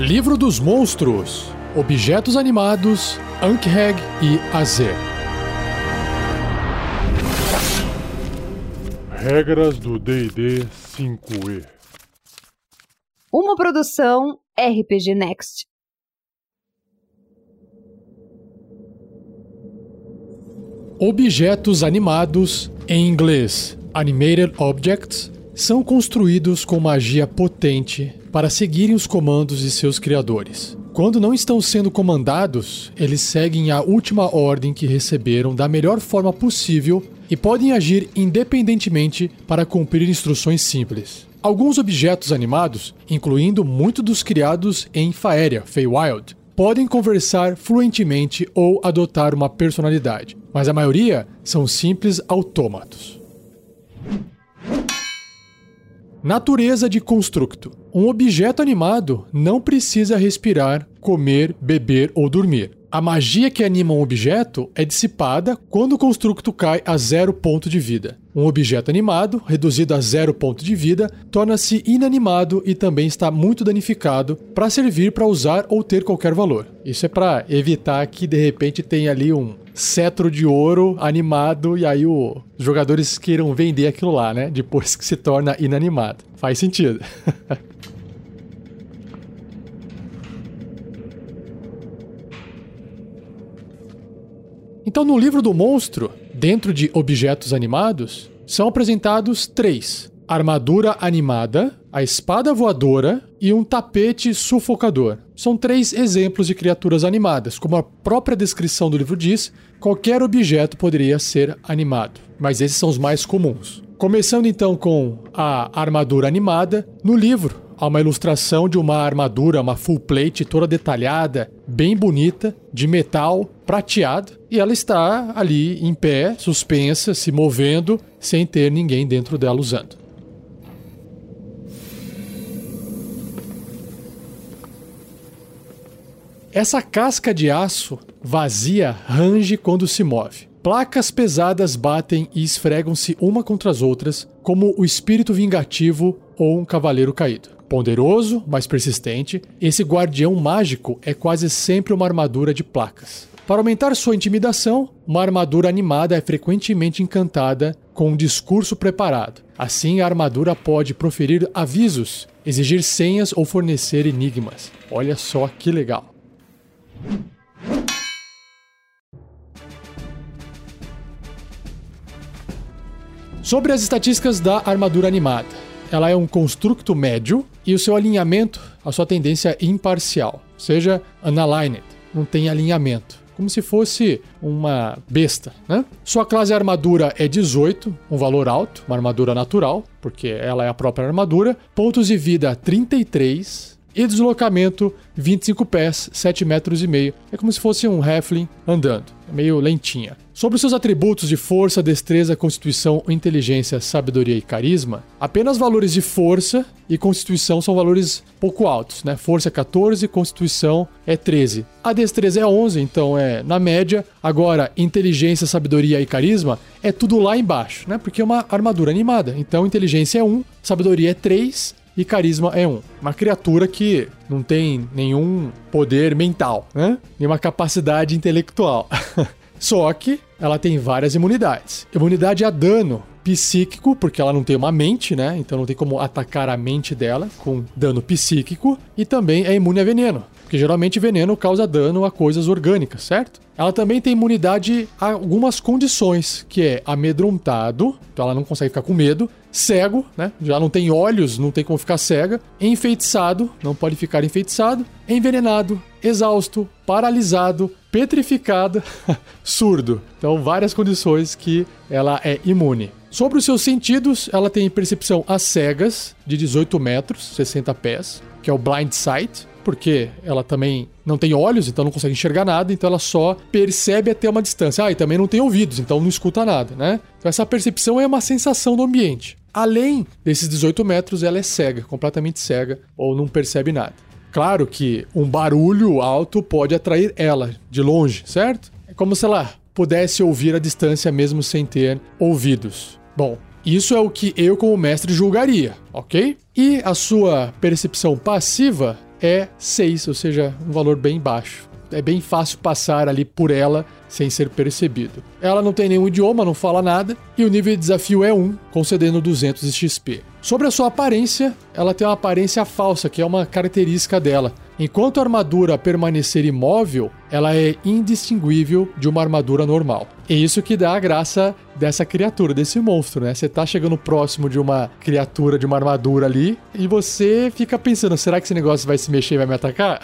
Livro dos Monstros, Objetos Animados, Ankheg e Azer. Regras do D&D 5e. Uma produção RPG Next. Objetos animados, em inglês Animated Objects, são construídos com magia potente para seguirem os comandos de seus criadores. Quando não estão sendo comandados, eles seguem a última ordem que receberam da melhor forma possível e podem agir independentemente para cumprir instruções simples. Alguns objetos animados, incluindo muitos dos criados em Faeria, Feywild, podem conversar fluentemente ou adotar uma personalidade, mas a maioria são simples autômatos. Natureza de constructo. Um objeto animado não precisa respirar, comer, beber ou dormir. A magia que anima um objeto é dissipada quando o constructo cai a zero ponto de vida. Um objeto animado, reduzido a zero ponto de vida, torna-se inanimado e também está muito danificado para servir para usar ou ter qualquer valor. Isso é para evitar que de repente tenha ali um cetro de ouro animado e aí os jogadores queiram vender aquilo lá, né? Depois que se torna inanimado. Faz sentido. Então, no livro do monstro, dentro de objetos animados, são apresentados três: armadura animada, a espada voadora e um tapete sufocador. São três exemplos de criaturas animadas. Como a própria descrição do livro diz, qualquer objeto poderia ser animado, mas esses são os mais comuns. Começando então com a armadura animada, no livro há uma ilustração de uma armadura, uma full plate toda detalhada, bem bonita, de metal prateado, e ela está ali em pé, suspensa, se movendo, sem ter ninguém dentro dela usando. Essa casca de aço vazia range quando se move. Placas pesadas batem e esfregam-se uma contra as outras, como o espírito vingativo ou um cavaleiro caído. Ponderoso, mas persistente, esse guardião mágico é quase sempre uma armadura de placas. Para aumentar sua intimidação, uma armadura animada é frequentemente encantada com um discurso preparado. Assim, a armadura pode proferir avisos, exigir senhas ou fornecer enigmas. Olha só que legal. Sobre as estatísticas da armadura animada. Ela é um construto médio e o seu alinhamento, a sua tendência é imparcial, ou seja, unaligned, não tem alinhamento, como se fosse uma besta, né? Sua classe armadura é 18, um valor alto, uma armadura natural, porque ela é a própria armadura. Pontos de vida 33, e deslocamento 25 pés, 7 metros e meio. É como se fosse um halfling andando, meio lentinha. Sobre seus atributos de força, destreza, constituição, inteligência, sabedoria e carisma, apenas valores de força e constituição são valores pouco altos, né? Força é 14, constituição é 13. A destreza é 11, então é na média. Agora, inteligência, sabedoria e carisma é tudo lá embaixo, né? Porque é uma armadura animada. Então, inteligência é 1, sabedoria é 3, e carisma é um. Uma criatura que não tem nenhum poder mental, né? Nenhuma capacidade intelectual. Só que ela tem várias imunidades. Imunidade a dano psíquico, porque ela não tem uma mente, né? Então não tem como atacar a mente dela com dano psíquico. E também é imune a veneno, porque geralmente veneno causa dano a coisas orgânicas, certo? Ela também tem imunidade a algumas condições, que é amedrontado, então ela não consegue ficar com medo, cego, né? Já não tem olhos, não tem como ficar cega, enfeitiçado, não pode ficar enfeitiçado, envenenado, exausto, paralisado, petrificado, surdo. Então, várias condições que ela é imune. Sobre os seus sentidos, ela tem percepção às cegas de 18 metros, 60 pés, que é o blind sight, porque ela também não tem olhos, então não consegue enxergar nada, então ela só percebe até uma distância. Ah, e também não tem ouvidos, então não escuta nada, né? Então essa percepção é uma sensação do ambiente. Além desses 18 metros, ela é cega, completamente cega, ou não percebe nada. Claro que um barulho alto pode atrair ela de longe, certo? É como se ela pudesse ouvir a distância mesmo sem ter ouvidos. Bom, isso é o que eu, como mestre, julgaria, ok? E a sua percepção passiva é 6, ou seja, um valor bem baixo. É bem fácil passar ali por ela sem ser percebido. Ela não tem nenhum idioma, não fala nada, e o nível de desafio é 1, concedendo 200 XP. Sobre a sua aparência, ela tem uma aparência falsa, que é uma característica dela. Enquanto a armadura permanecer imóvel, ela é indistinguível de uma armadura normal. E isso que dá a graça dessa criatura, desse monstro, né? Você tá chegando próximo de uma criatura, de uma armadura ali, e você fica pensando: será que esse negócio vai se mexer e vai me atacar?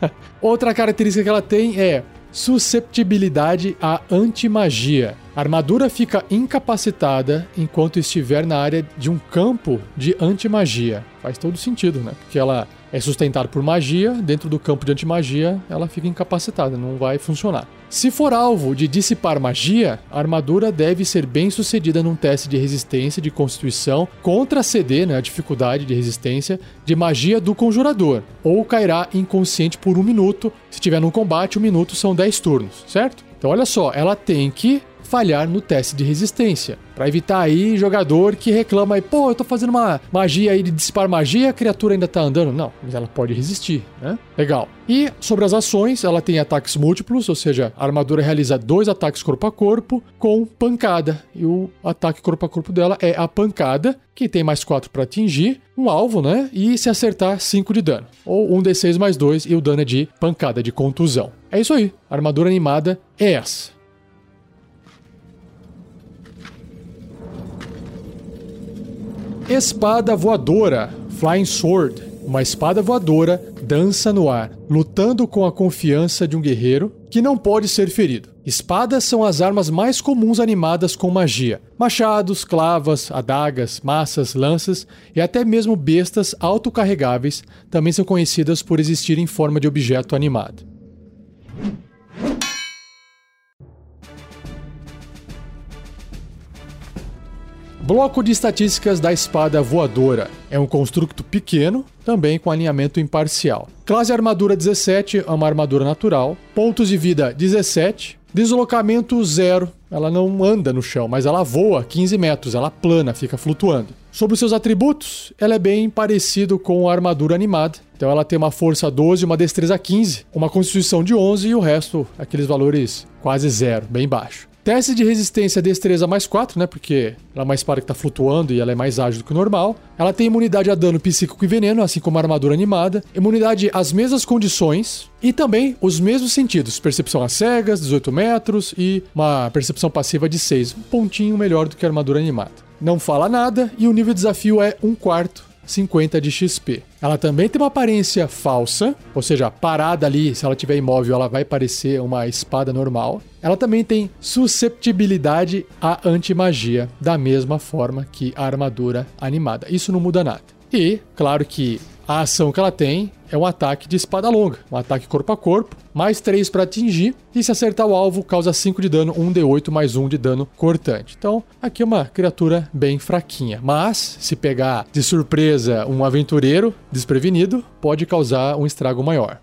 Outra característica que ela tem é susceptibilidade à antimagia. A armadura fica incapacitada enquanto estiver na área de um campo de antimagia. Faz todo sentido, né? Porque ela é sustentada por magia, dentro do campo de antimagia ela fica incapacitada, não vai funcionar. Se for alvo de dissipar magia, a armadura deve ser bem sucedida num teste de resistência de constituição contra a CD, né, a dificuldade de resistência, de magia do conjurador, ou cairá inconsciente por um minuto. Se tiver num combate, um minuto são 10 turnos, certo? Então olha só, ela tem que falhar no teste de resistência. Para evitar aí jogador que reclama aí, pô, eu tô fazendo uma magia aí de dispar magia, a criatura ainda tá andando. Não, mas ela pode resistir, né? Legal. E sobre as ações, ela tem ataques múltiplos, ou seja, a armadura realiza dois ataques corpo a corpo com pancada. E o ataque corpo a corpo dela é a pancada, que tem mais 4 para atingir um alvo, né? E se acertar, 5 de dano. Ou 1 d6 mais 2 e o dano é de pancada, de contusão. É isso aí. A armadura animada é essa. Espada voadora, Flying Sword. Uma espada voadora dança no ar, lutando com a confiança de um guerreiro que não pode ser ferido. Espadas são as armas mais comuns animadas com magia. Machados, clavas, adagas, massas, lanças e até mesmo bestas autocarregáveis também são conhecidas por existir em forma de objeto animado. Bloco de estatísticas da espada voadora. É um construto pequeno, também com alinhamento imparcial. Classe armadura 17 é uma armadura natural. Pontos de vida 17. Deslocamento 0. Ela não anda no chão, mas ela voa 15 metros, ela plana, fica flutuando. Sobre os seus atributos, ela é bem parecido com a armadura animada. Então ela tem uma força 12, uma destreza 15, uma constituição de 11 e o resto, aqueles valores quase zero, bem baixo. Teste de resistência destreza mais 4, né? Porque ela é uma espada que tá flutuando e ela é mais ágil do que o normal. Ela tem imunidade a dano psíquico e veneno, assim como a armadura animada. Imunidade às mesmas condições e também os mesmos sentidos. Percepção às cegas, 18 metros e uma percepção passiva de 6. Um pontinho melhor do que a armadura animada. Não fala nada e o nível de desafio é 1 quarto 50 de XP. Ela também tem uma aparência falsa, ou seja, parada ali, se ela tiver imóvel, ela vai parecer uma espada normal. Ela também tem susceptibilidade à antimagia, da mesma forma que a armadura animada. Isso não muda nada. E, claro que a ação que ela tem é um ataque de espada longa, um ataque corpo a corpo, mais 3 para atingir, e se acertar o alvo, causa 5 de dano, 1d8 mais 1 de dano cortante. Então, aqui é uma criatura bem fraquinha, mas se pegar de surpresa um aventureiro desprevenido, pode causar um estrago maior.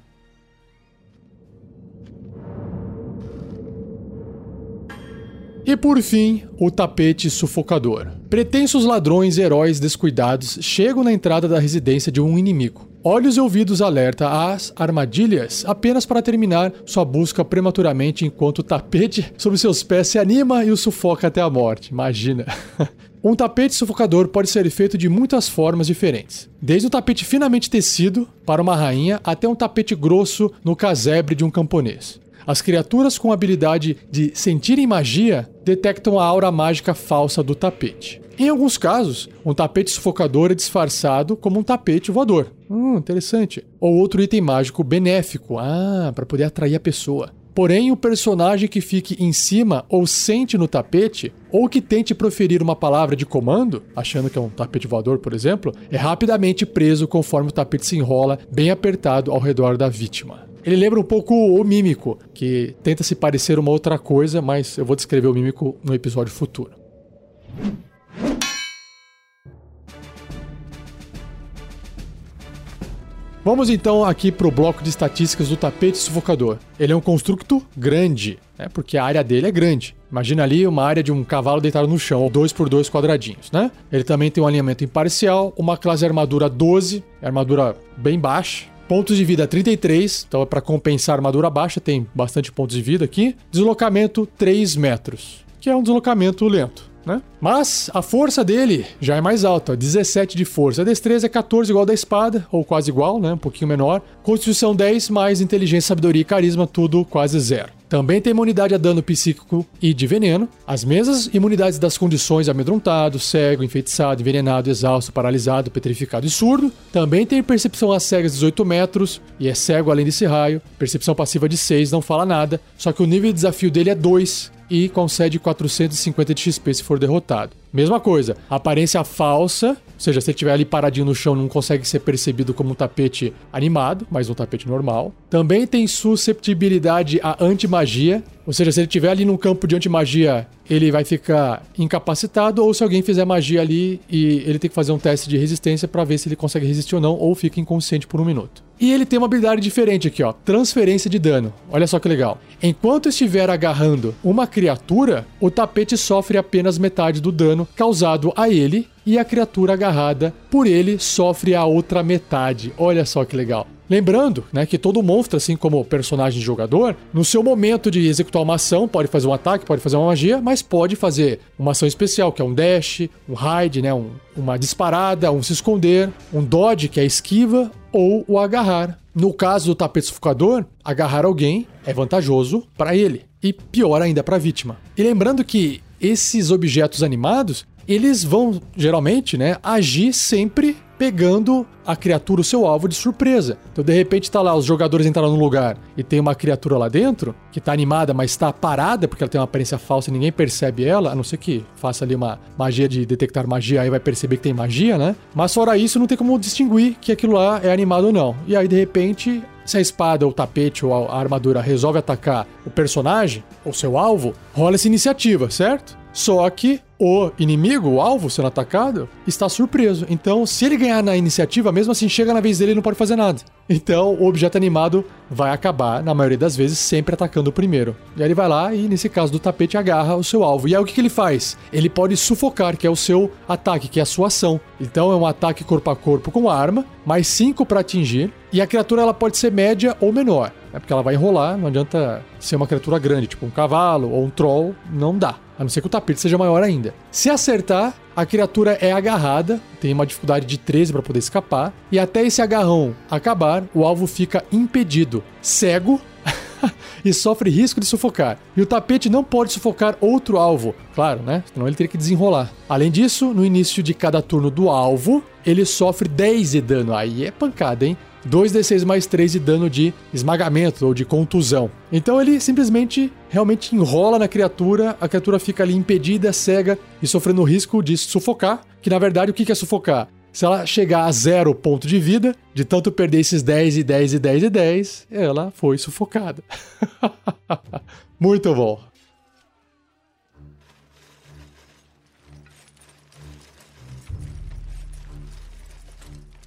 E por fim, o tapete sufocador. Pretensos ladrões heróis descuidados chegam na entrada da residência de um inimigo. Olhos e ouvidos alerta às armadilhas apenas para terminar sua busca prematuramente enquanto o tapete sobre seus pés se anima e o sufoca até a morte. Imagina. Um tapete sufocador pode ser feito de muitas formas diferentes, desde um tapete finamente tecido para uma rainha até um tapete grosso no casebre de um camponês. As criaturas com habilidade de sentirem magia detectam a aura mágica falsa do tapete. Em alguns casos, um tapete sufocador é disfarçado como um tapete voador. Hum, interessante. Ou outro item mágico benéfico. Ah, para poder atrair a pessoa. Porém, o personagem que fique em cima ou sente no tapete, ou que tente proferir uma palavra de comando, achando que é um tapete voador, por exemplo, é rapidamente preso conforme o tapete se enrola bem apertado ao redor da vítima. Ele lembra um pouco o Mímico, que tenta se parecer uma outra coisa, mas eu vou descrever o Mímico no episódio futuro. Vamos então aqui para o bloco de estatísticas do tapete sufocador. Ele é um construto grande, né? Porque a área dele é grande. Imagina ali uma área de um cavalo deitado no chão, dois por dois quadradinhos, né? Ele também tem um alinhamento imparcial, uma classe armadura 12, armadura bem baixa, Pontos de vida 33, então é para compensar a armadura baixa, tem bastante pontos de vida aqui. Deslocamento 3 metros, que é um deslocamento lento. Né? Mas a força dele já é mais alta, 17 de força. A destreza é 14 igual da espada, ou quase igual, né? Um pouquinho menor. Constituição 10, mais inteligência, sabedoria e carisma, tudo quase zero. Também tem imunidade a dano psíquico e de veneno. As mesmas imunidades das condições amedrontado, cego, enfeitiçado, envenenado, exausto, paralisado, petrificado e surdo. Também tem percepção às cegas 18 metros e é cego além desse raio. Percepção passiva de 6, não fala nada. Só que o nível de desafio dele é 2 e concede 450 de XP se for derrotado. Mesma coisa, aparência falsa, ou seja, se ele estiver ali paradinho no chão, não consegue ser percebido como um tapete animado, mas um tapete normal. Também tem susceptibilidade antimagia, ou seja, se ele estiver ali no campo de antimagia, ele vai ficar incapacitado, ou se alguém fizer magia ali e ele tem que fazer um teste de resistência para ver se ele consegue resistir ou não, ou fica inconsciente por um minuto. E ele tem uma habilidade diferente aqui, ó, transferência de dano. Olha só que legal. Enquanto estiver agarrando uma criatura, o tapete sofre apenas metade do dano causado a ele e a criatura agarrada por ele sofre a outra metade. Olha só que legal. Lembrando, né, que todo monstro, assim como personagem jogador, no seu momento de executar uma ação, pode fazer um ataque, pode fazer uma magia, mas pode fazer uma ação especial, que é um dash, um hide, né, um, uma disparada, um se esconder, um dodge, que é esquiva, ou o agarrar. No caso do tapete sufocador, agarrar alguém é vantajoso para ele e pior ainda para a vítima. E lembrando que esses objetos animados, eles vão geralmente, né, agir sempre pegando a criatura, o seu alvo de surpresa. Então, de repente, tá lá, os jogadores entraram num lugar e tem uma criatura lá dentro, que tá animada, mas tá parada, porque ela tem uma aparência falsa e ninguém percebe ela, a não ser que faça ali uma magia de detectar magia, aí vai perceber que tem magia, né? Mas fora isso, não tem como distinguir que aquilo lá é animado ou não. E aí, de repente, se a espada, ou o tapete ou a armadura resolve atacar o personagem, ou seu alvo, rola essa iniciativa, certo? Só que o inimigo, o alvo sendo atacado, está surpreso. Então, se ele ganhar na iniciativa, mesmo assim chega na vez dele e não pode fazer nada. Então, o objeto animado vai acabar, na maioria das vezes, sempre atacando o primeiro. E aí ele vai lá e, nesse caso do tapete, agarra o seu alvo. E aí o que, que ele faz? Ele pode sufocar, que é o seu ataque, que é a sua ação. Então, é um ataque corpo a corpo com arma, mais 5 para atingir. E a criatura ela pode ser média ou menor. É porque ela vai enrolar, não adianta ser uma criatura grande, tipo um cavalo ou um troll, não dá. A não ser que o tapete seja maior ainda. Se acertar, a criatura é agarrada, tem uma dificuldade de 13 para poder escapar, e até esse agarrão acabar, o alvo fica impedido, cego e sofre risco de sufocar. E o tapete não pode sufocar outro alvo, claro, né? Senão ele teria que desenrolar. Além disso, no início de cada turno do alvo, ele sofre 10 de dano. Aí é pancada, hein? 2d6 mais 3 de dano de esmagamento ou de contusão. Então ele simplesmente realmente enrola na criatura, a criatura fica ali impedida, cega e sofrendo o risco de sufocar. Que na verdade o que é sufocar? Se ela chegar a zero ponto de vida, de tanto perder esses 10 e 10 e 10 e 10, ela foi sufocada. Muito bom.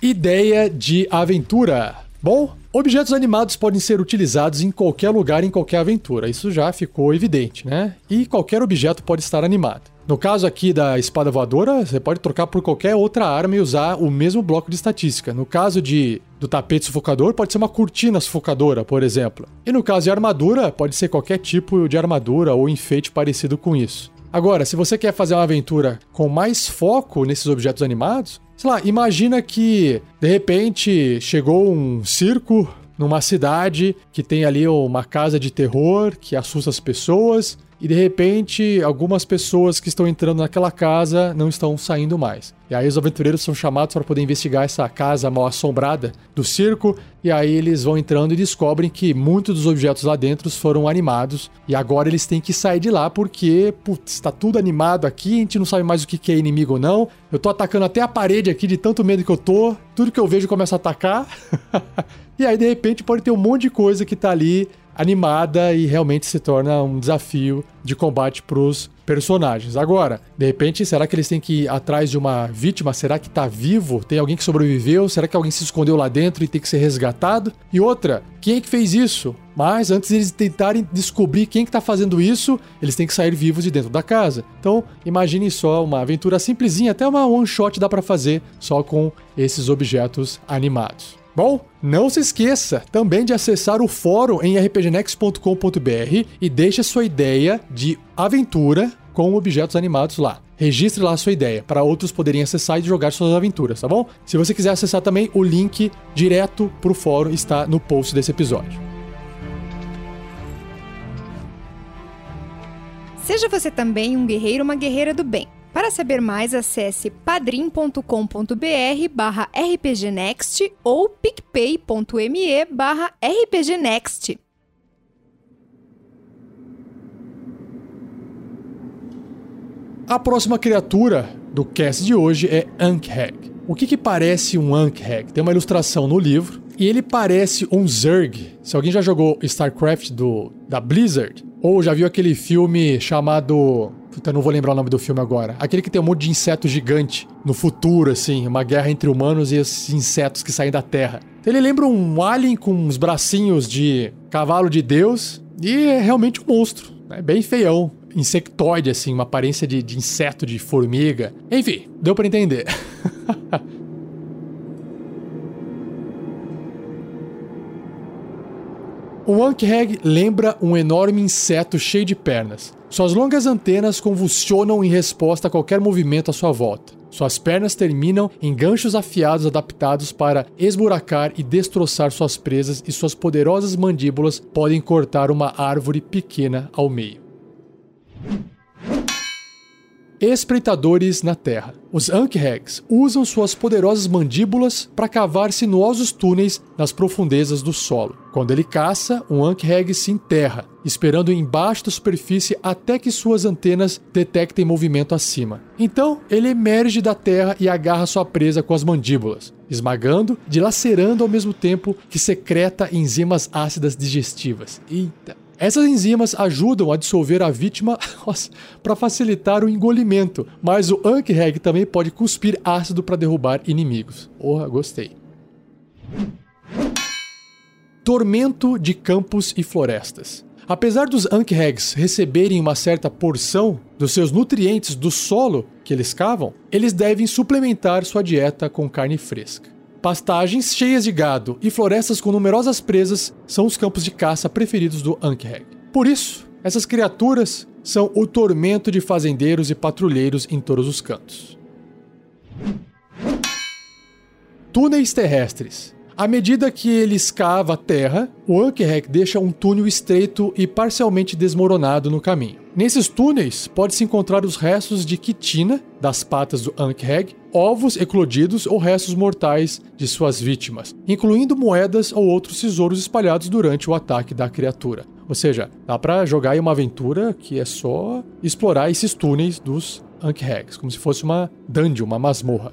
Ideia de aventura. Bom, objetos animados podem ser utilizados em qualquer lugar em qualquer aventura. Isso já ficou evidente, né? E qualquer objeto pode estar animado. No caso aqui da espada voadora, você pode trocar por qualquer outra arma e usar o mesmo bloco de estatística. No caso de do tapete sufocador, pode ser uma cortina sufocadora, por exemplo. E no caso de armadura, pode ser qualquer tipo de armadura ou enfeite parecido com isso. Agora, se você quer fazer uma aventura com mais foco nesses objetos animados, sei lá, imagina que de repente chegou um circo numa cidade que tem ali uma casa de terror que assusta as pessoas e de repente algumas pessoas que estão entrando naquela casa não estão saindo mais. E aí os aventureiros são chamados para poder investigar essa casa mal assombrada do circo e aí eles vão entrando e descobrem que muitos dos objetos lá dentro foram animados e agora eles têm que sair de lá porque, putz, está tudo animado aqui, a gente não sabe mais o que é inimigo ou não. Eu tô atacando até a parede aqui de tanto medo que eu tô, tudo que eu vejo começa a atacar. e aí de repente pode ter um monte de coisa que tá ali animada e realmente se torna um desafio de combate para os personagens. Agora, de repente, será que eles têm que ir atrás de uma vítima? Será que tá vivo? Tem alguém que sobreviveu? Será que alguém se escondeu lá dentro e tem que ser resgatado? E outra, quem é que fez isso? Mas antes eles tentarem descobrir quem que tá fazendo isso, eles têm que sair vivos de dentro da casa. Então, imagine só uma aventura simplesinha, até uma one shot dá para fazer só com esses objetos animados. Bom, não se esqueça também de acessar o fórum em rpgnext.com.br e deixe sua ideia de aventura com objetos animados lá. Registre lá a sua ideia para outros poderem acessar e jogar suas aventuras, tá bom? Se você quiser acessar também, o link direto para o fórum está no post desse episódio. Seja você também um guerreiro ou uma guerreira do bem. Para saber mais, acesse padrim.com.br barra rpgnext ou picpay.me barra rpgnext. A próxima criatura do cast de hoje é Ankheg. O que, que parece um Ankheg? Tem uma ilustração no livro e ele parece um Zerg. Se alguém já jogou StarCraft do, da Blizzard, ou já viu aquele filme chamado. Puta, não vou lembrar o nome do filme agora. Aquele que tem um monte de inseto gigante no futuro, assim, uma guerra entre humanos e esses insetos que saem da Terra. Ele lembra um alien com uns bracinhos de cavalo de Deus e é realmente um monstro. É bem feião. Insectoide, assim, uma aparência de, de inseto, de formiga. Enfim, deu para entender. O Ankheg lembra um enorme inseto cheio de pernas. Suas longas antenas convulsionam em resposta a qualquer movimento à sua volta. Suas pernas terminam em ganchos afiados adaptados para esburacar e destroçar suas presas, e suas poderosas mandíbulas podem cortar uma árvore pequena ao meio. Espreitadores na Terra. Os Ankhegs usam suas poderosas mandíbulas para cavar sinuosos túneis nas profundezas do solo. Quando ele caça, um Ankheg se enterra, esperando embaixo da superfície até que suas antenas detectem movimento acima. Então, ele emerge da terra e agarra sua presa com as mandíbulas, esmagando, dilacerando ao mesmo tempo que secreta enzimas ácidas digestivas. Eita! Essas enzimas ajudam a dissolver a vítima para facilitar o engolimento, mas o Ankheg também pode cuspir ácido para derrubar inimigos. Porra, gostei. Tormento de campos e florestas. Apesar dos Ankhegs receberem uma certa porção dos seus nutrientes do solo que eles cavam, eles devem suplementar sua dieta com carne fresca. Pastagens cheias de gado e florestas com numerosas presas são os campos de caça preferidos do Ankheg. Por isso, essas criaturas são o tormento de fazendeiros e patrulheiros em todos os cantos. Túneis terrestres. À medida que ele escava a terra, o Ankheg deixa um túnel estreito e parcialmente desmoronado no caminho. Nesses túneis pode-se encontrar os restos de quitina das patas do Ankheg, ovos eclodidos ou restos mortais de suas vítimas, incluindo moedas ou outros tesouros espalhados durante o ataque da criatura. Ou seja, dá para jogar aí uma aventura que é só explorar esses túneis dos Ankhegs, como se fosse uma dungeon, uma masmorra.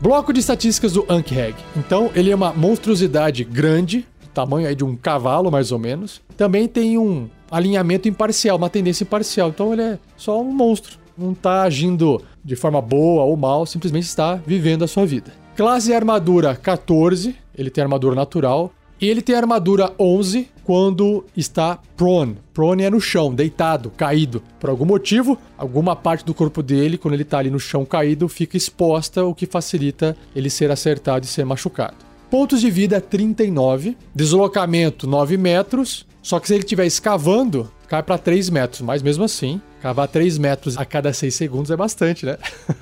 Bloco de estatísticas do Ankheg. Então, ele é uma monstruosidade grande, tamanho aí de um cavalo mais ou menos. Também tem um alinhamento imparcial, uma tendência imparcial. Então, ele é só um monstro. Não está agindo de forma boa ou mal, simplesmente está vivendo a sua vida. Classe armadura 14, ele tem armadura natural. E ele tem armadura 11 quando está prone. Prone é no chão, deitado, caído. Por algum motivo, alguma parte do corpo dele, quando ele está ali no chão caído, fica exposta, o que facilita ele ser acertado e ser machucado. Pontos de vida 39, deslocamento 9 metros. Só que se ele estiver escavando, cai para 3 metros. Mas mesmo assim, cavar 3 metros a cada 6 segundos é bastante, né?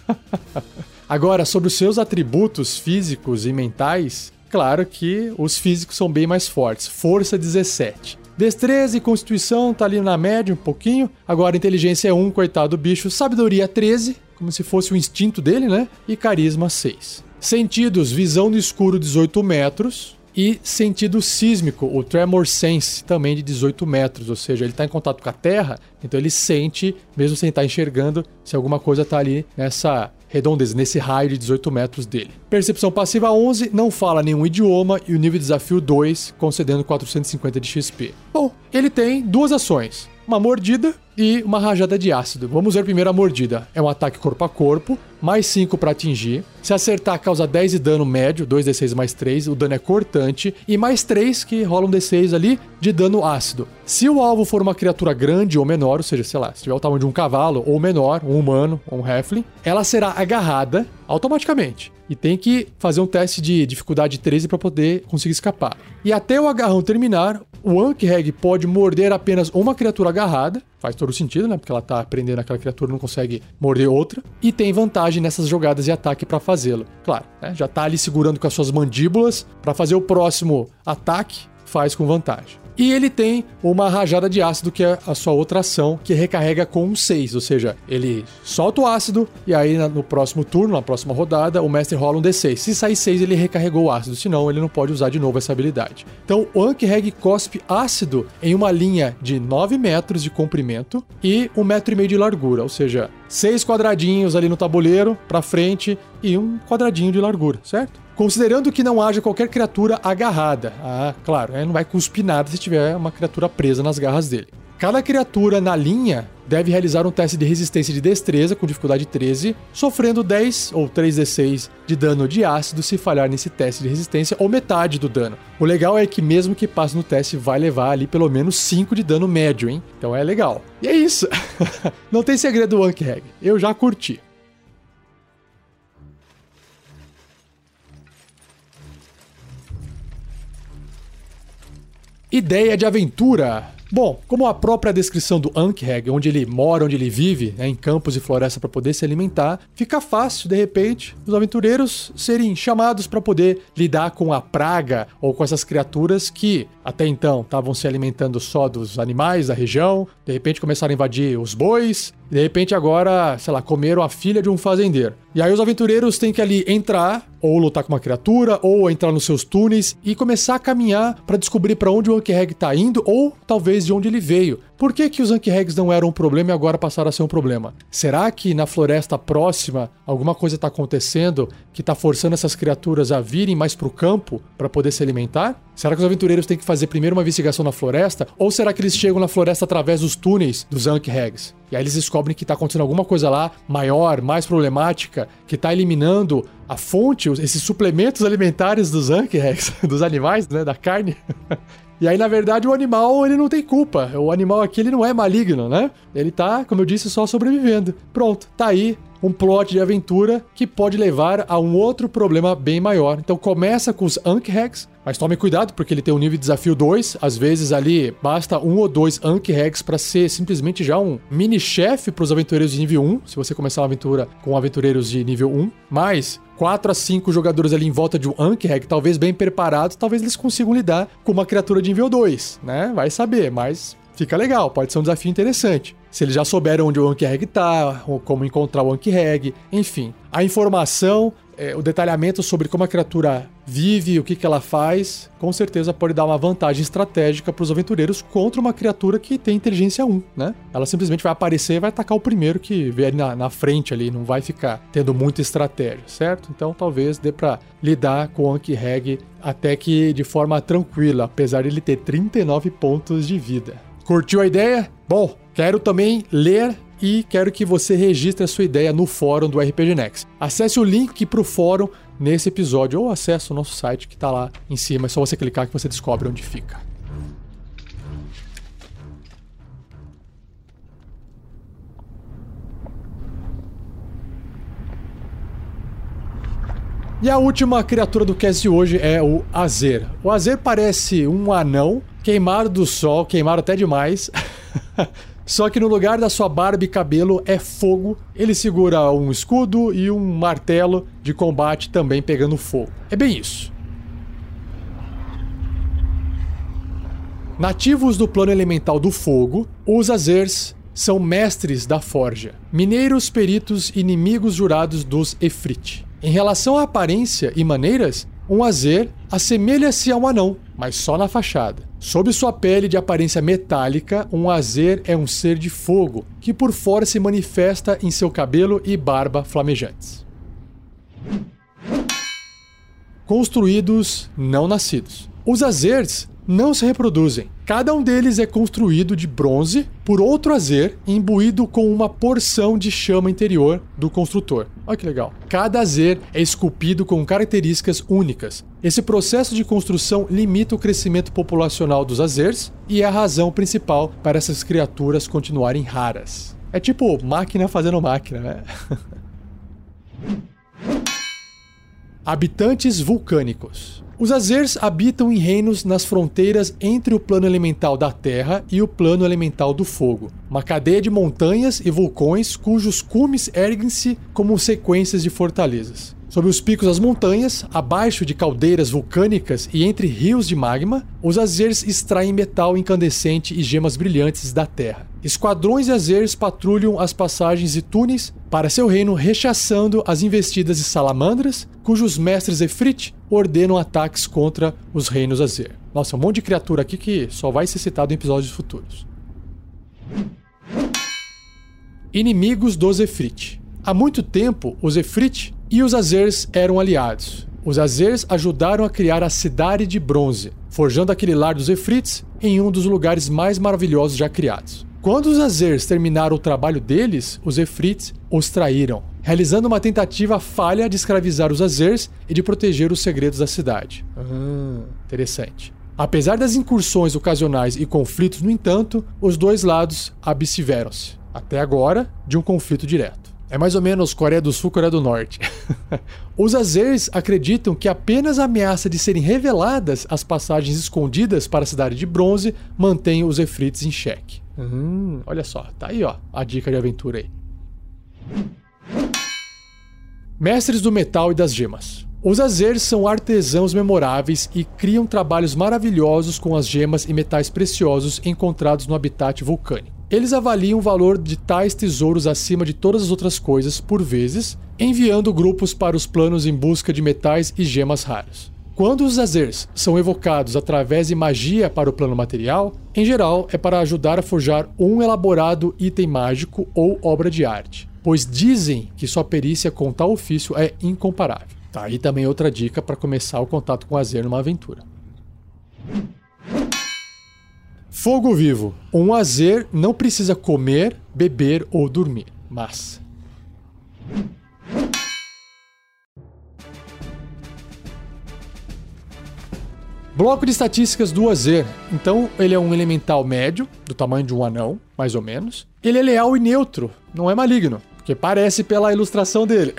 Agora, sobre os seus atributos físicos e mentais, Claro que os físicos são bem mais fortes. Força 17. Destreza e constituição tá ali na média um pouquinho. Agora inteligência é 1, coitado do bicho. Sabedoria 13, como se fosse o instinto dele, né? E carisma 6. Sentidos, visão no escuro 18 metros. E sentido sísmico, o Tremor Sense, também de 18 metros, ou seja, ele está em contato com a Terra, então ele sente, mesmo sem estar tá enxergando, se alguma coisa está ali nessa redondeza, nesse raio de 18 metros dele. Percepção passiva 11, não fala nenhum idioma e o nível de desafio 2, concedendo 450 de XP. Bom, ele tem duas ações. Uma mordida e uma rajada de ácido. Vamos ver primeiro a mordida. É um ataque corpo a corpo, mais 5 para atingir. Se acertar, causa 10 de dano médio, 2d6 mais 3, o dano é cortante, e mais 3 que rola um d6 ali de dano ácido. Se o alvo for uma criatura grande ou menor, ou seja, sei lá, se tiver o tamanho de um cavalo ou menor, um humano ou um halfling, ela será agarrada automaticamente. E tem que fazer um teste de dificuldade 13 para poder conseguir escapar. E até o agarrão terminar, o Ankheg pode morder apenas uma criatura agarrada. Faz todo sentido, né? Porque ela tá prendendo aquela criatura não consegue morder outra. E tem vantagem nessas jogadas de ataque para fazê-lo. Claro, né? já tá ali segurando com as suas mandíbulas para fazer o próximo ataque, faz com vantagem. E ele tem uma rajada de ácido, que é a sua outra ação, que recarrega com um 6. Ou seja, ele solta o ácido e aí no próximo turno, na próxima rodada, o mestre rola um D6. Se sair 6, ele recarregou o ácido, senão ele não pode usar de novo essa habilidade. Então o Ankheg cospe ácido em uma linha de 9 metros de comprimento e 1,5 metro e meio de largura. Ou seja, seis quadradinhos ali no tabuleiro para frente e um quadradinho de largura, certo? Considerando que não haja qualquer criatura agarrada. Ah, claro, ele não vai cuspir nada se tiver uma criatura presa nas garras dele. Cada criatura na linha deve realizar um teste de resistência de destreza com dificuldade 13, sofrendo 10 ou 3d6 de dano de ácido se falhar nesse teste de resistência ou metade do dano. O legal é que mesmo que passe no teste vai levar ali pelo menos 5 de dano médio, hein? Então é legal. E é isso. Não tem segredo do Ankheg. Eu já curti. Ideia de aventura. Bom, como a própria descrição do Ankheg, onde ele mora, onde ele vive, né, em campos e floresta para poder se alimentar, fica fácil, de repente, os aventureiros serem chamados para poder lidar com a praga ou com essas criaturas que até então estavam se alimentando só dos animais da região, de repente começaram a invadir os bois, de repente agora, sei lá, comeram a filha de um fazendeiro. E aí os aventureiros têm que ali entrar, ou lutar com uma criatura, ou entrar nos seus túneis e começar a caminhar para descobrir para onde o Ankheg tá indo, ou talvez de onde ele veio. Por que, que os Ankhegs não eram um problema e agora passaram a ser um problema? Será que na floresta próxima alguma coisa está acontecendo que está forçando essas criaturas a virem mais para o campo para poder se alimentar? Será que os aventureiros têm que fazer primeiro uma investigação na floresta? Ou será que eles chegam na floresta através dos túneis dos Ankhegs? E aí eles descobrem que está acontecendo alguma coisa lá maior, mais problemática, que está eliminando a fonte, esses suplementos alimentares dos Ankhegs, dos animais, né, da carne. E aí, na verdade, o animal ele não tem culpa. O animal aqui ele não é maligno, né? Ele tá, como eu disse, só sobrevivendo. Pronto, tá aí um plot de aventura que pode levar a um outro problema bem maior. Então começa com os Ankh-Hags, mas tome cuidado porque ele tem um nível de desafio 2. Às vezes ali basta um ou dois Ankh-Hags para ser simplesmente já um mini-chefe para os aventureiros de nível 1, se você começar uma aventura com aventureiros de nível 1. Mas 4 a 5 jogadores ali em volta de um Ankheg, talvez bem preparados, talvez eles consigam lidar com uma criatura de nível 2, né? Vai saber, mas fica legal, pode ser um desafio interessante. Se eles já souberam onde o Ankheg tá, como encontrar o Ankheg, enfim. A informação é, o detalhamento sobre como a criatura vive, o que, que ela faz, com certeza pode dar uma vantagem estratégica para os aventureiros contra uma criatura que tem inteligência 1, né? Ela simplesmente vai aparecer e vai atacar o primeiro que vier na, na frente ali, não vai ficar tendo muita estratégia, certo? Então talvez dê para lidar com o Anki-Reg até que de forma tranquila, apesar de ele ter 39 pontos de vida. Curtiu a ideia? Bom, quero também ler e quero que você registre a sua ideia no fórum do RPG Next. Acesse o link para o fórum nesse episódio ou acesse o nosso site que está lá em cima. É só você clicar que você descobre onde fica. E a última criatura do cast de hoje é o Azer. O Azer parece um anão queimado do sol, queimado até demais. Só que no lugar da sua barba e cabelo é fogo. Ele segura um escudo e um martelo de combate também pegando fogo. É bem isso. Nativos do plano elemental do fogo, os Azers são mestres da forja, mineiros, peritos, inimigos jurados dos Efrit. Em relação à aparência e maneiras, um Azer assemelha-se a um anão, mas só na fachada. Sob sua pele de aparência metálica, um Azer é um ser de fogo, que por fora se manifesta em seu cabelo e barba flamejantes. Construídos, não nascidos. Os Azers não se reproduzem. Cada um deles é construído de bronze por outro Azer imbuído com uma porção de chama interior do construtor. Olha que legal. Cada Azer é esculpido com características únicas. Esse processo de construção limita o crescimento populacional dos Azers e é a razão principal para essas criaturas continuarem raras. É tipo máquina fazendo máquina, né? Habitantes vulcânicos. Os Azers habitam em reinos nas fronteiras entre o plano elemental da terra e o plano elemental do fogo, uma cadeia de montanhas e vulcões cujos cumes erguem-se como sequências de fortalezas. Sob os picos das montanhas, abaixo de caldeiras vulcânicas e entre rios de magma, os Azers extraem metal incandescente e gemas brilhantes da terra. Esquadrões de Azers patrulham as passagens e túneis para seu reino, rechaçando as investidas de salamandras, cujos mestres Efrit ordenam ataques contra os reinos Azer. Nossa, um monte de criatura aqui que só vai ser citado em episódios futuros. Inimigos dos Efrit. Há muito tempo, os Efrit e os Azers eram aliados. Os Azers ajudaram a criar a Cidade de Bronze, forjando aquele lar dos Efrits em um dos lugares mais maravilhosos já criados. Quando os Azers terminaram o trabalho deles, os Efrits os traíram, realizando uma tentativa falha de escravizar os Azers e de proteger os segredos da cidade. Ah, interessante. Apesar das incursões ocasionais e conflitos, no entanto, os dois lados abstiveram-se, até agora, de um conflito direto. É mais ou menos Coreia do Sul, Coreia do Norte. Os Azers acreditam que apenas a ameaça de serem reveladas as passagens escondidas para a cidade de bronze mantém os Efrites em xeque. Hum, olha só, tá aí ó, a dica de aventura aí. Mestres do metal e das gemas. Os Azers são artesãos memoráveis e criam trabalhos maravilhosos com as gemas e metais preciosos encontrados no habitat vulcânico. Eles avaliam o valor de tais tesouros acima de todas as outras coisas, por vezes, enviando grupos para os planos em busca de metais e gemas raros. Quando os Azers são evocados através de magia para o plano material, em geral é para ajudar a forjar um elaborado item mágico ou obra de arte, pois dizem que sua perícia com tal ofício é incomparável. Tá aí também outra dica para começar o contato com o Azer numa aventura. Fogo vivo. Um azer não precisa comer, beber ou dormir. Mas. Bloco de estatísticas do Azer. Então, ele é um elemental médio, do tamanho de um anão, mais ou menos. Ele é leal e neutro, não é maligno, porque parece pela ilustração dele.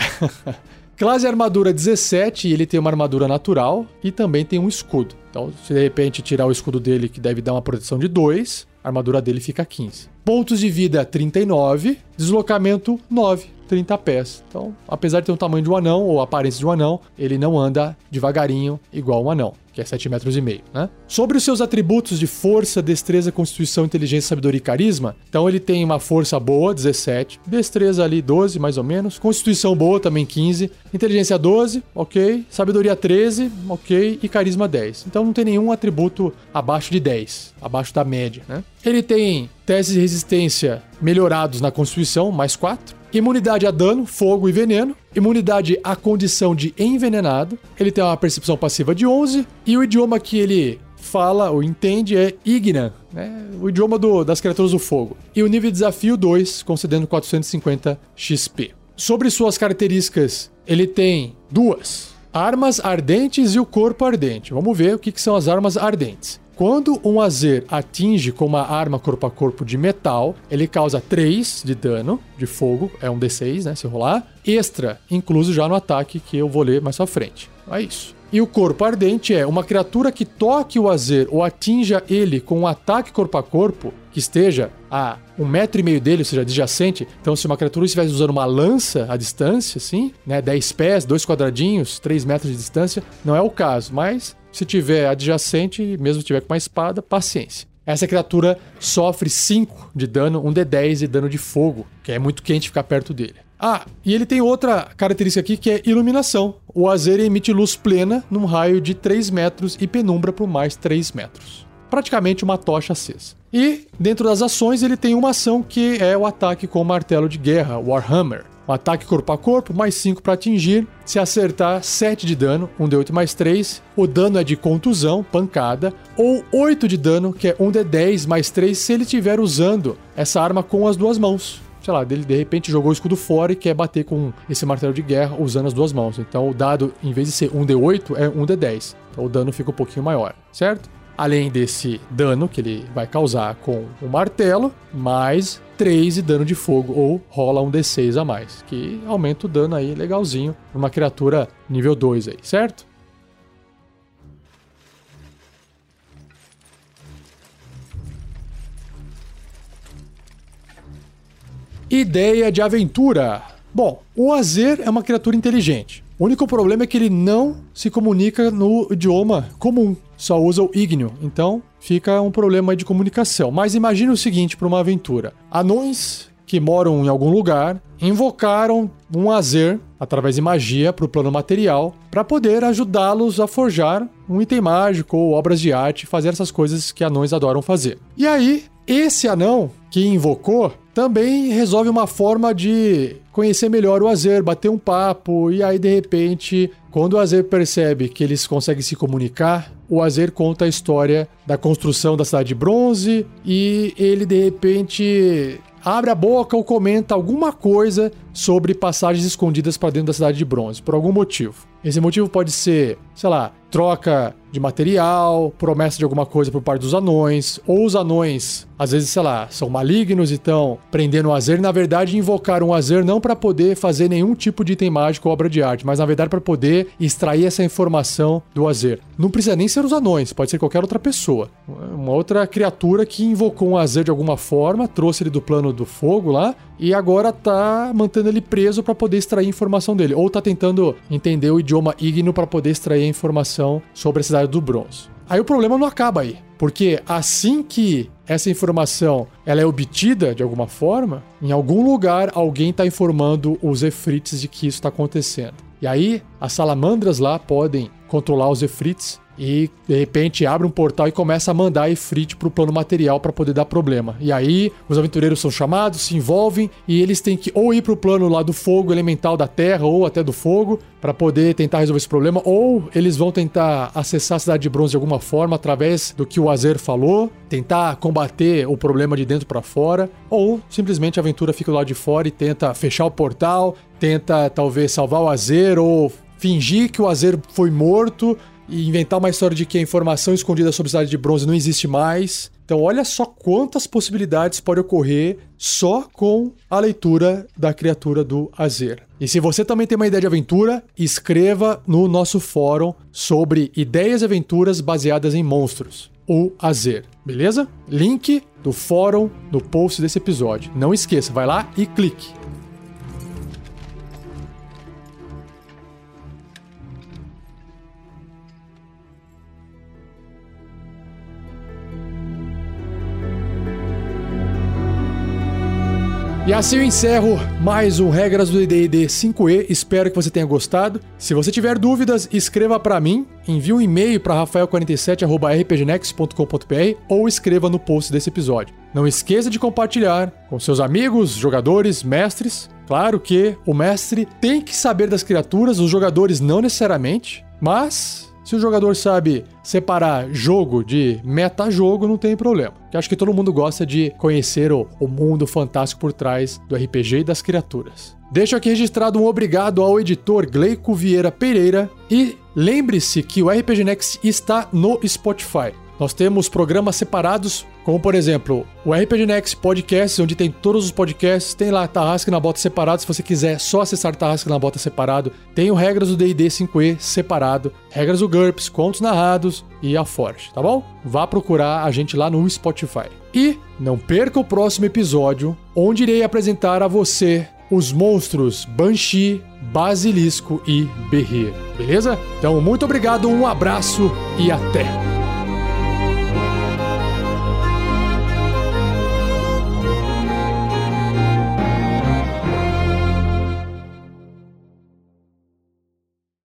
Classe armadura 17 e ele tem uma armadura natural e também tem um escudo. Então, se de repente tirar o escudo dele, que deve dar uma proteção de 2, a armadura dele fica 15. Pontos de vida 39, deslocamento 9, 30 pés. Então, apesar de ter um tamanho de um anão ou aparência de um anão, ele não anda devagarinho igual um anão que é 7 metros e meio, né? Sobre os seus atributos de força, destreza, constituição, inteligência, sabedoria e carisma, então ele tem uma força boa, 17, destreza ali 12 mais ou menos, constituição boa também 15, inteligência 12, ok, sabedoria 13, ok, e carisma 10. Então não tem nenhum atributo abaixo de 10, abaixo da média, né? Ele tem testes de resistência melhorados na constituição, mais 4, Imunidade a dano, fogo e veneno. Imunidade à condição de envenenado. Ele tem uma percepção passiva de 11. E o idioma que ele fala ou entende é Igna, né? o idioma do, das criaturas do fogo. E o nível de desafio 2, concedendo 450 XP. Sobre suas características, ele tem duas: armas ardentes e o corpo ardente. Vamos ver o que, que são as armas ardentes. Quando um Azer atinge com uma arma corpo a corpo de metal, ele causa 3 de dano de fogo, é um D6, né? Se rolar. Extra, incluso já no ataque que eu vou ler mais à frente. É isso. E o corpo ardente é uma criatura que toque o Azer ou atinja ele com um ataque corpo a corpo que esteja a um metro e meio dele, ou seja, adjacente. Então, se uma criatura estivesse usando uma lança à distância, assim, né, 10 pés, dois quadradinhos, 3 metros de distância, não é o caso, mas se tiver adjacente, mesmo se tiver com uma espada, paciência. Essa criatura sofre 5 de dano, um D10 de dano de fogo, que é muito quente ficar perto dele. Ah, e ele tem outra característica aqui que é iluminação. O Azer emite luz plena num raio de 3 metros e penumbra por mais 3 metros. Praticamente uma tocha acesa. E dentro das ações ele tem uma ação que é o ataque com o martelo de guerra, Warhammer. Um ataque corpo a corpo, mais 5 para atingir. Se acertar, 7 de dano, 1d8 mais 3. O dano é de contusão, pancada. Ou 8 de dano, que é 1d10 mais 3, se ele estiver usando essa arma com as duas mãos sei lá, dele de repente jogou o escudo fora e quer bater com esse martelo de guerra usando as duas mãos. Então o dado, em vez de ser 1d8, é 1d10. Então o dano fica um pouquinho maior, certo? Além desse dano que ele vai causar com o martelo, mais 3 de dano de fogo, ou rola um D6 a mais, que aumenta o dano aí legalzinho numa criatura nível 2 aí, certo? Ideia de aventura. Bom, o Azer é uma criatura inteligente. O único problema é que ele não se comunica no idioma comum, só usa o ígneo. Então fica um problema de comunicação. Mas imagine o seguinte para uma aventura: anões que moram em algum lugar invocaram um Azer através de magia para o plano material para poder ajudá-los a forjar um item mágico ou obras de arte, fazer essas coisas que anões adoram fazer. E aí, esse anão que invocou também resolve uma forma de conhecer melhor o Azer, bater um papo, e aí de repente, quando o Azer percebe que eles conseguem se comunicar, o Azer conta a história da construção da cidade de bronze e ele de repente abre a boca ou comenta alguma coisa sobre passagens escondidas para dentro da cidade de bronze, por algum motivo. Esse motivo pode ser, sei lá, troca de material, promessa de alguma coisa por parte dos anões, ou os anões, às vezes, sei lá, são malignos e estão prendendo o Azer, na verdade invocaram o Azer não para poder fazer nenhum tipo de item mágico ou obra de arte, mas na verdade para poder extrair essa informação do Azer. Não precisa nem ser os anões, pode ser qualquer outra pessoa. Uma outra criatura que invocou um Azer de alguma forma, trouxe ele do plano do fogo lá, e agora tá mantendo ele preso para poder extrair informação dele, ou tá tentando entender o idioma Igno para poder extrair a informação sobre a cidade do Bronze. Aí o problema não acaba aí, porque assim que essa informação ela é obtida de alguma forma, em algum lugar alguém está informando os Efrites de que isso está acontecendo. E aí as salamandras lá podem controlar os Efrites e de repente abre um portal e começa a mandar Ifrit pro plano material para poder dar problema. E aí os aventureiros são chamados, se envolvem e eles têm que ou ir pro plano lá do fogo elemental da terra ou até do fogo para poder tentar resolver esse problema, ou eles vão tentar acessar a cidade de bronze de alguma forma através do que o Azer falou, tentar combater o problema de dentro para fora, ou simplesmente a aventura fica lado de fora e tenta fechar o portal, tenta talvez salvar o Azer ou fingir que o Azer foi morto e inventar uma história de que a informação escondida sobre a cidade de bronze não existe mais. Então, olha só quantas possibilidades pode ocorrer só com a leitura da criatura do Azer. E se você também tem uma ideia de aventura, escreva no nosso fórum sobre ideias e aventuras baseadas em monstros, o Azer, beleza? Link do fórum no post desse episódio. Não esqueça, vai lá e clique. E assim eu encerro mais um Regras do D&D 5e. Espero que você tenha gostado. Se você tiver dúvidas, escreva para mim, envie um e-mail para rafael47@rpgnext.com.br ou escreva no post desse episódio. Não esqueça de compartilhar com seus amigos, jogadores, mestres. Claro que o mestre tem que saber das criaturas, os jogadores não necessariamente, mas se o jogador sabe separar jogo de metajogo, não tem problema. Eu acho que todo mundo gosta de conhecer o, o mundo fantástico por trás do RPG e das criaturas. Deixo aqui registrado um obrigado ao editor Gleico Vieira Pereira e lembre-se que o RPG Next está no Spotify. Nós temos programas separados, como por exemplo, o RPG Next Podcast, onde tem todos os podcasts, tem lá Tarrasque na Bota separado, se você quiser só acessar Tarrasque na Bota separado. Tem o Regras do D&D 5e separado, Regras do GURPS, Contos Narrados e a Forge, tá bom? Vá procurar a gente lá no Spotify. E não perca o próximo episódio, onde irei apresentar a você os monstros Banshee, Basilisco e Berrir, beleza? Então, muito obrigado, um abraço e até!